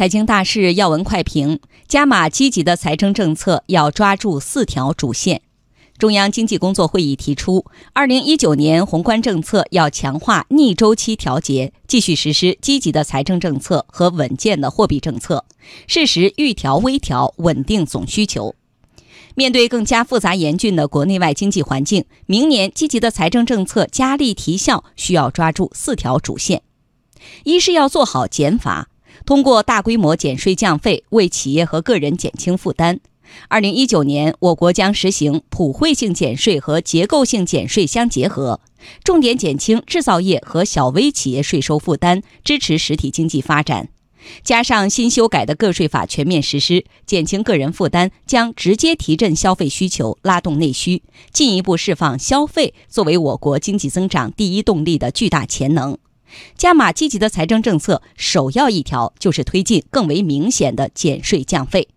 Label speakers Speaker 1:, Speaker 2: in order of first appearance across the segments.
Speaker 1: 财经大事要闻快评：加码积极的财政政策要抓住四条主线。中央经济工作会议提出，二零一九年宏观政策要强化逆周期调节，继续实施积极的财政政策和稳健的货币政策，适时预调微调，稳定总需求。面对更加复杂严峻的国内外经济环境，明年积极的财政政策加力提效，需要抓住四条主线：一是要做好减法。通过大规模减税降费，为企业和个人减轻负担。二零一九年，我国将实行普惠性减税和结构性减税相结合，重点减轻制造业和小微企业税收负担，支持实体经济发展。加上新修改的个税法全面实施，减轻个人负担，将直接提振消费需求，拉动内需，进一步释放消费作为我国经济增长第一动力的巨大潜能。加码积极的财政政策，首要一条就是推进更为明显的减税降费。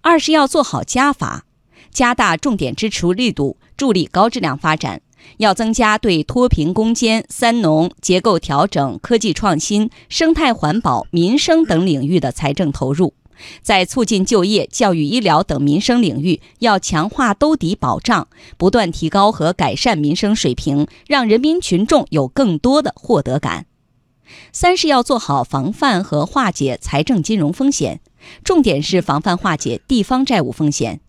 Speaker 1: 二是要做好加法，加大重点支出力度，助力高质量发展。要增加对脱贫攻坚、三农、结构调整、科技创新、生态环保、民生等领域的财政投入。在促进就业、教育、医疗等民生领域，要强化兜底保障，不断提高和改善民生水平，让人民群众有更多的获得感。三是要做好防范和化解财政金融风险，重点是防范化解地方债务风险。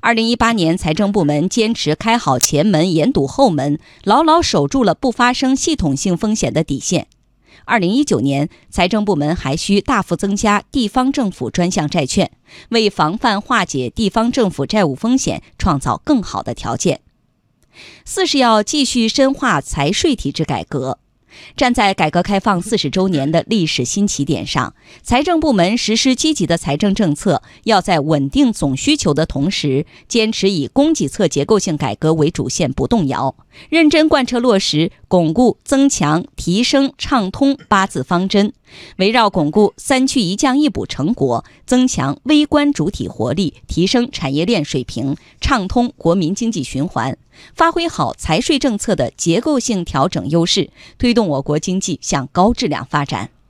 Speaker 1: 二零一八年，财政部门坚持开好前门、严堵后门，牢牢守住了不发生系统性风险的底线。二零一九年，财政部门还需大幅增加地方政府专项债券，为防范化解地方政府债务风险创造更好的条件。四是要继续深化财税体制改革。站在改革开放四十周年的历史新起点上，财政部门实施积极的财政政策，要在稳定总需求的同时，坚持以供给侧结构性改革为主线不动摇，认真贯彻落实巩固、增强、提升、畅通八字方针，围绕巩固“三去一降一补”成果，增强微观主体活力，提升产业链水平，畅通国民经济循环。发挥好财税政策的结构性调整优势，推动我国经济向高质量发展。